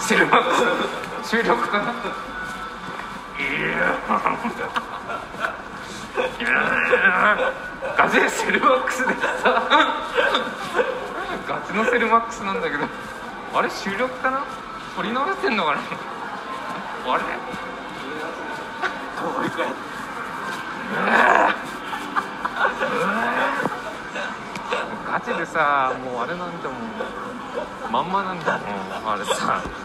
セルマックス収録かないやガチでセルマックスでさガチのセルマックスなんだけどあれ収録かな撮り直してんのかな？あれ？ガチでさもうあれなんだもんまんまなんだもんあれさ。